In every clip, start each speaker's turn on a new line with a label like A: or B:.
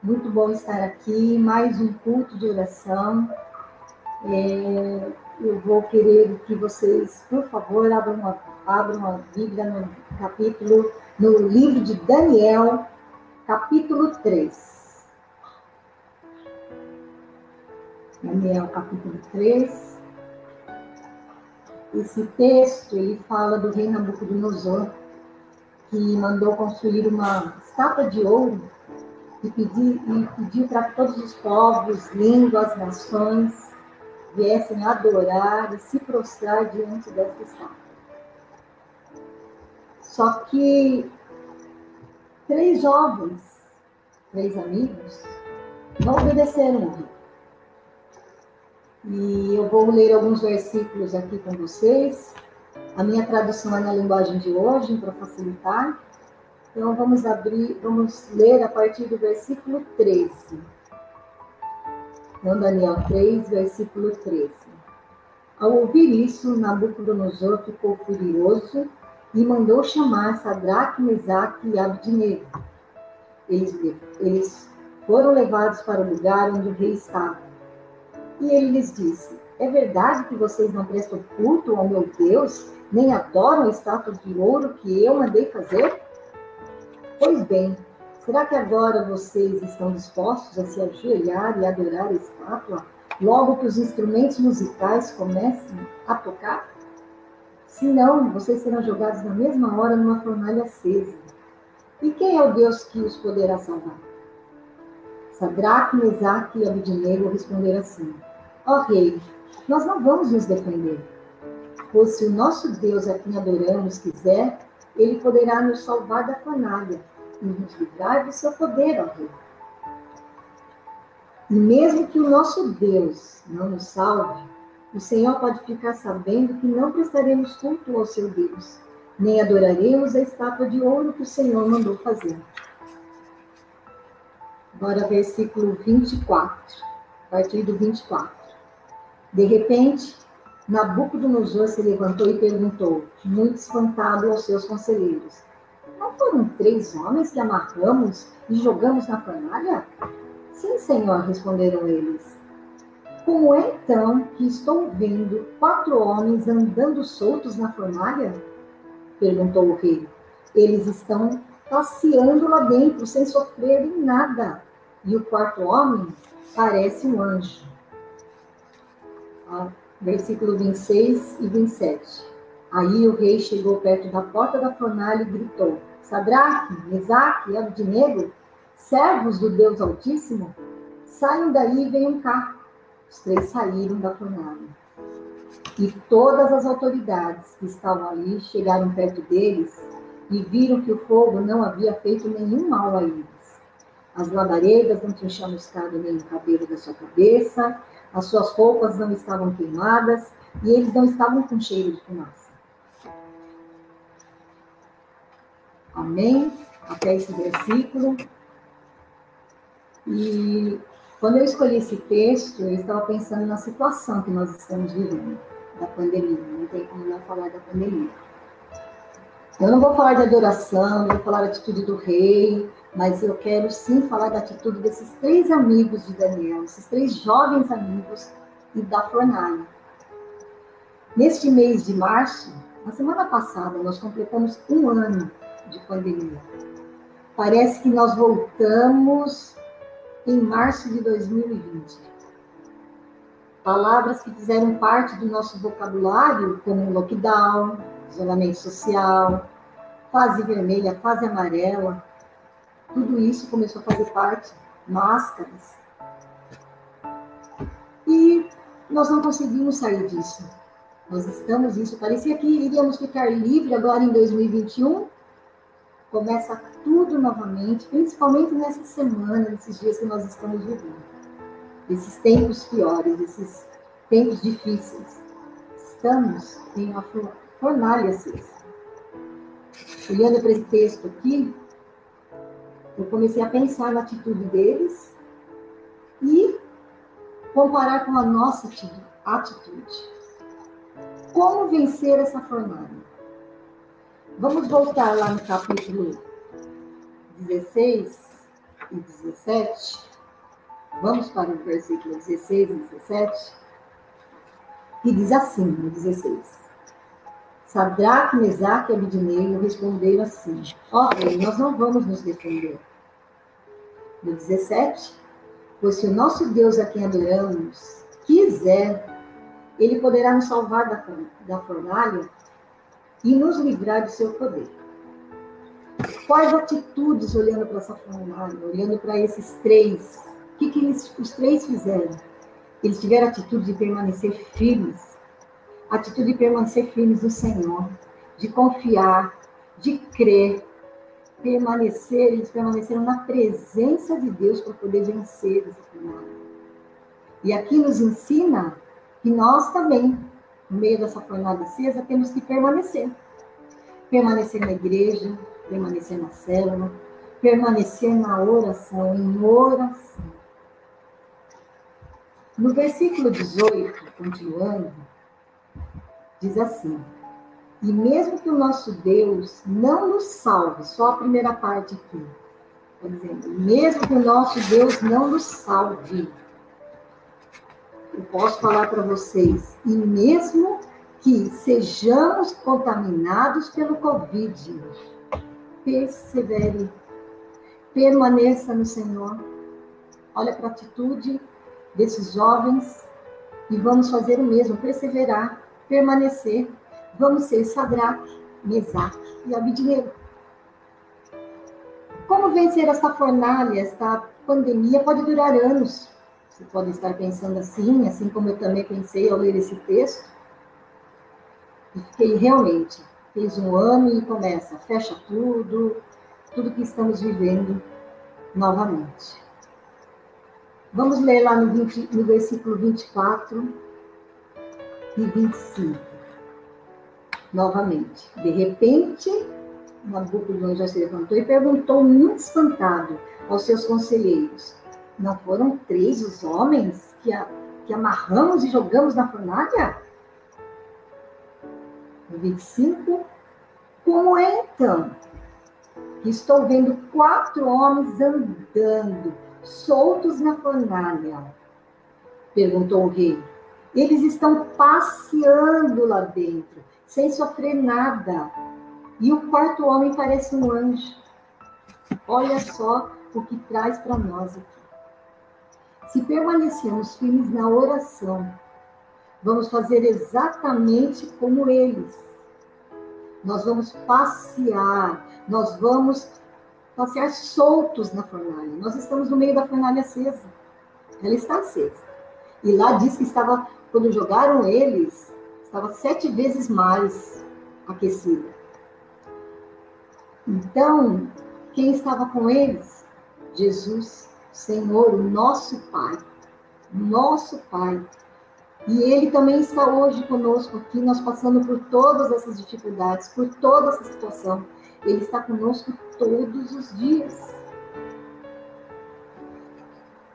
A: Muito bom estar aqui, mais um culto de oração. É, eu vou querer que vocês, por favor, abram uma, abram uma Bíblia no capítulo, no livro de Daniel, capítulo 3. Daniel, capítulo 3. Esse texto, ele fala do rei Nabucodonosor, que mandou construir uma estátua de ouro e, pedir, e pediu para que todos os povos, línguas, nações viessem adorar e se prostrar diante dessa estátua. Só que três jovens, três amigos, não obedeceram. E eu vou ler alguns versículos aqui com vocês. A minha tradução é na linguagem de hoje, para facilitar. Então vamos abrir, vamos ler a partir do versículo 13. Então, Daniel 3, versículo 13. Ao ouvir isso, Nabucodonosor ficou furioso e mandou chamar Sadraque, Mesaque e Abdinego. Eles, eles foram levados para o lugar onde o rei estava. E ele lhes disse: É verdade que vocês não prestam culto ao meu Deus, nem adoram a estátua de ouro que eu mandei fazer? Pois bem, será que agora vocês estão dispostos a se ajoelhar e adorar a estátua, logo que os instrumentos musicais comecem a tocar? Se não, vocês serão jogados na mesma hora numa fornalha acesa. E quem é o Deus que os poderá salvar? Sadraque, Mesaque e Abidnego responderam assim: Ó oh, rei, nós não vamos nos defender. Pois se o nosso Deus a quem adoramos quiser, ele poderá nos salvar da fornalha e nos livrar do seu poder, ó Rei. E mesmo que o nosso Deus não nos salve, o Senhor pode ficar sabendo que não prestaremos culto ao seu Deus, nem adoraremos a estátua de ouro que o Senhor mandou fazer. Agora, versículo 24, a partir do 24. De repente, Nabucodonosor se levantou e perguntou, muito espantado aos seus conselheiros: Não foram três homens que amarramos e jogamos na fornalha? Sim, senhor, responderam eles. Como é então que estou vendo quatro homens andando soltos na fornalha? perguntou o rei. Eles estão passeando lá dentro sem sofrerem nada. E o quarto homem parece um anjo. Ah, versículo 26 e 27. Aí o rei chegou perto da porta da fornalha e gritou: Sadraque, Mesaque e Abdinego, servos do Deus Altíssimo, saiam daí e venham cá. Os três saíram da fornalha. E todas as autoridades que estavam ali chegaram perto deles e viram que o fogo não havia feito nenhum mal a eles. As labaredas não tinham chamuscado nem o cabelo da sua cabeça, as suas roupas não estavam queimadas e eles não estavam com cheiro de fumaça. Amém? Até esse versículo. E quando eu escolhi esse texto, eu estava pensando na situação que nós estamos vivendo, da pandemia. Não tem como não falar da pandemia. Eu não vou falar de adoração, não vou falar da atitude do rei, mas eu quero sim falar da atitude desses três amigos de Daniel, esses três jovens amigos e da fornalha. Neste mês de março, na semana passada, nós completamos um ano de pandemia. Parece que nós voltamos em março de 2020. Palavras que fizeram parte do nosso vocabulário, como lockdown, isolamento social, fase vermelha, fase amarela, tudo isso começou a fazer parte, máscaras. E nós não conseguimos sair disso. Nós estamos isso. Parecia que iríamos ficar livre agora em 2021. Começa tudo novamente, principalmente nessa semana, nesses dias que nós estamos vivendo. Esses tempos piores, esses tempos difíceis. Estamos em uma fornalha acesa. Olhando para esse texto aqui, eu comecei a pensar na atitude deles e comparar com a nossa atitude. Como vencer essa fornalha? Vamos voltar lá no capítulo 16, e 17, vamos para o versículo 16 e 17, que diz assim, no 16. Sadraque, Mesaque e Abidineu responderam assim, ó nós não vamos nos defender. No 17, pois se o nosso Deus a quem adoramos quiser, ele poderá nos salvar da, da fornalha e nos livrar do seu poder. Quais atitudes, olhando para essa fornalha, olhando para esses três, o que, que eles, os três fizeram? Eles tiveram atitude de permanecer firmes, atitude de permanecer firmes no Senhor, de confiar, de crer, permanecer, eles permaneceram na presença de Deus para poder vencer essa fornalha. E aqui nos ensina que nós também, no meio dessa fornalha acesa, temos que permanecer. Permanecer na igreja, permanecer na célula, permanecer na oração, em oração. No versículo 18, continuando, diz assim: E mesmo que o nosso Deus não nos salve, só a primeira parte aqui, está dizendo, mesmo que o nosso Deus não nos salve, eu posso falar para vocês, e mesmo que sejamos contaminados pelo Covid, persevere, permaneça no Senhor. Olha para a atitude desses jovens e vamos fazer o mesmo, perseverar, permanecer. Vamos ser Sadraque, Mesaque e Abidnego. Como vencer esta fornalha, esta pandemia pode durar anos. Você pode estar pensando assim, assim como eu também pensei ao ler esse texto. E fiquei realmente, fez um ano e começa, fecha tudo, tudo que estamos vivendo novamente. Vamos ler lá no, 20, no versículo 24 e 25. Novamente. De repente, Nabucodonosor já se levantou e perguntou, muito espantado, aos seus conselheiros: Não foram três os homens que, a, que amarramos e jogamos na fornalha? No 25, como é então? Estou vendo quatro homens andando soltos na fornalha? Perguntou o rei. Eles estão passeando lá dentro, sem sofrer nada. E o quarto homem parece um anjo. Olha só o que traz para nós aqui. Se permanecermos firmes na oração, vamos fazer exatamente como eles. Nós vamos passear, nós vamos passear soltos na fornalha. Nós estamos no meio da fornalha acesa. Ela está acesa. E lá diz que estava, quando jogaram eles, estava sete vezes mais aquecida. Então, quem estava com eles? Jesus, Senhor, o nosso Pai. Nosso Pai. E Ele também está hoje conosco aqui, nós passando por todas essas dificuldades, por toda essa situação. Ele está conosco todos os dias.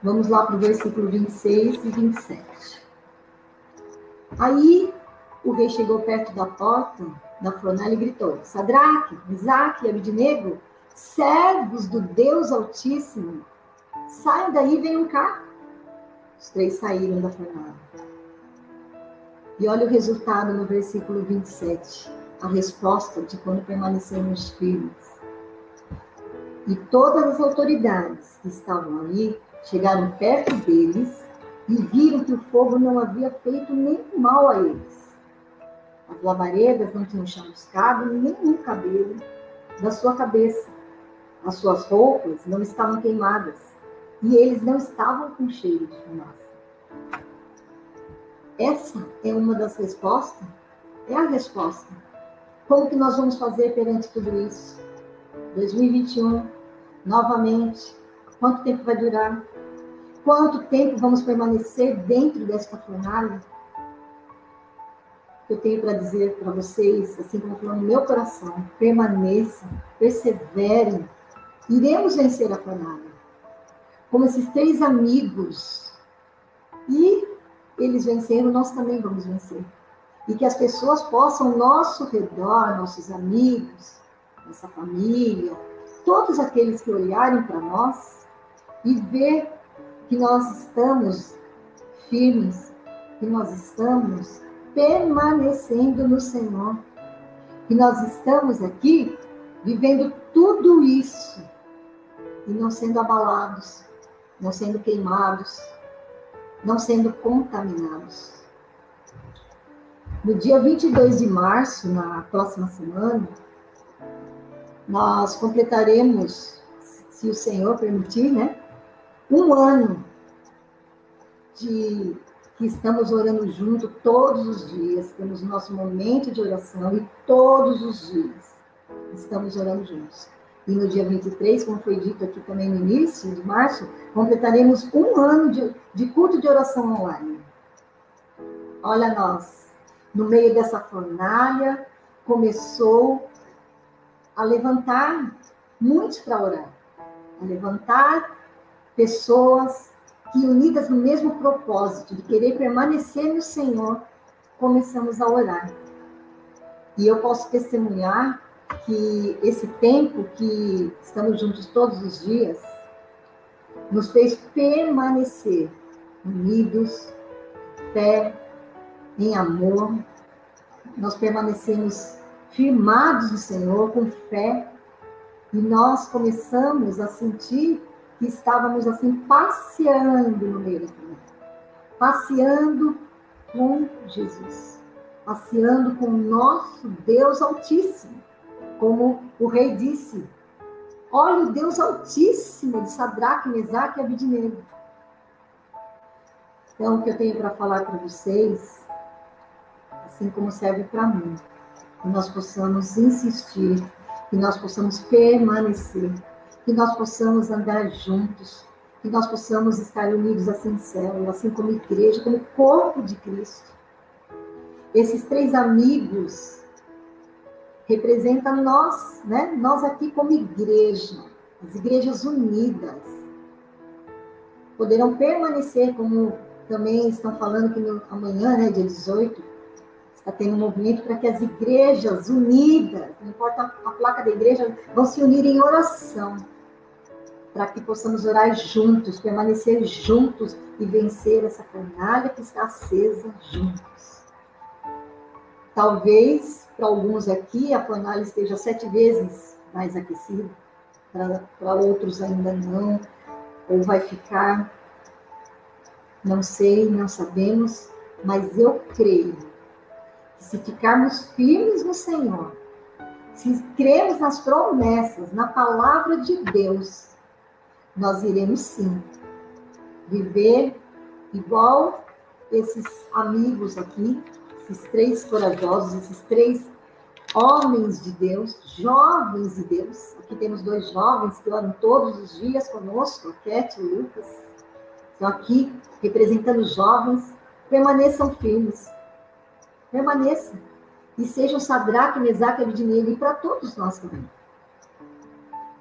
A: Vamos lá para o versículo 26 e 27. Aí o rei chegou perto da porta da fornalha e gritou: Sadraque, Isaac e Abidnego, servos do Deus Altíssimo, saiam daí e venham cá. Os três saíram da fornalha. E olha o resultado no versículo 27 a resposta de quando permanecemos firmes. E todas as autoridades que estavam ali chegaram perto deles e viram que o fogo não havia feito nenhum mal a eles. As labaredas não tinham chamuscado nenhum cabelo da sua cabeça. As suas roupas não estavam queimadas e eles não estavam com cheiro de fumaça. Essa é uma das respostas, é a resposta como que nós vamos fazer perante tudo isso? 2021, novamente, quanto tempo vai durar? Quanto tempo vamos permanecer dentro desta fornalha? Eu tenho para dizer para vocês, assim como falou no meu coração, permaneçam, perseverem, iremos vencer a fornalha. Como esses três amigos, e eles venceram, nós também vamos vencer. E que as pessoas possam, nosso redor, nossos amigos, nossa família, todos aqueles que olharem para nós, e ver que nós estamos firmes, que nós estamos permanecendo no Senhor, que nós estamos aqui vivendo tudo isso e não sendo abalados, não sendo queimados, não sendo contaminados. No dia 22 de março, na próxima semana, nós completaremos, se o Senhor permitir, né, um ano de que estamos orando junto todos os dias, temos nosso momento de oração e todos os dias estamos orando juntos. E no dia 23, como foi dito aqui também no início de março, completaremos um ano de, de culto de oração online. Olha nós, no meio dessa fornalha, começou a levantar muitos para orar, a levantar pessoas que, unidas no mesmo propósito de querer permanecer no Senhor, começamos a orar. E eu posso testemunhar que esse tempo que estamos juntos todos os dias nos fez permanecer unidos, fé, em amor. Nós permanecemos firmados no Senhor com fé e nós começamos a sentir que estávamos assim passeando no meio da família, passeando com Jesus, passeando com o nosso Deus Altíssimo, como o rei disse. Olha o Deus Altíssimo de Sadraque, Mesaque e Abidnego. Então, o que eu tenho para falar para vocês, assim como serve para mim, que nós possamos insistir, que nós possamos permanecer, que nós possamos andar juntos, que nós possamos estar unidos assim célula, assim como igreja, como corpo de Cristo. Esses três amigos representam nós, né? Nós aqui como igreja, as igrejas unidas. Poderão permanecer, como também estão falando que no, amanhã, né, dia 18, está tendo um movimento para que as igrejas unidas, não importa a placa da igreja, vão se unir em oração, para que possamos orar juntos, permanecer juntos e vencer essa fornalha que está acesa juntos. Talvez para alguns aqui a fornalha esteja sete vezes mais aquecida, para outros ainda não, ou vai ficar, não sei, não sabemos, mas eu creio se ficarmos firmes no Senhor, se cremos nas promessas, na palavra de Deus, nós iremos sim viver igual esses amigos aqui, esses três corajosos, esses três homens de Deus, jovens de Deus. Aqui temos dois jovens que oram todos os dias conosco, a e o Lucas. Estão aqui representando jovens. Permaneçam firmes, permaneça. E sejam Sadraque, Mesaque e Abednego, e para todos nós também.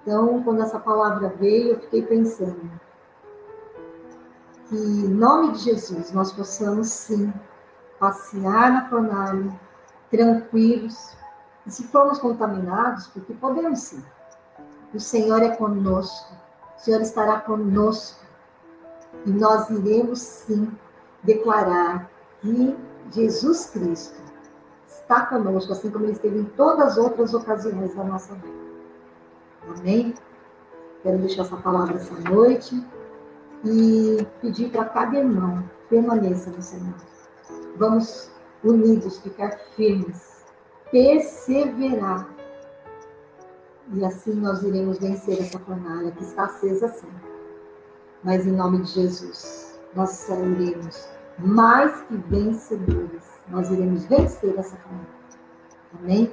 A: Então, quando essa palavra veio, eu fiquei pensando que, em nome de Jesus, nós possamos sim passear na fornalha, tranquilos, e se formos contaminados, porque podemos sim. O Senhor é conosco, o Senhor estará conosco, e nós iremos sim declarar que Jesus Cristo está conosco, assim como ele esteve em todas as outras ocasiões da nossa vida. Amém? Quero deixar essa palavra essa noite e pedir para cada irmão permaneça no Senhor. Vamos unidos, ficar firmes, perseverar. E assim nós iremos vencer essa fornalha que está acesa sempre. Mas em nome de Jesus, nós sairemos mais que vencedores. Nós iremos vencer essa família. Amém?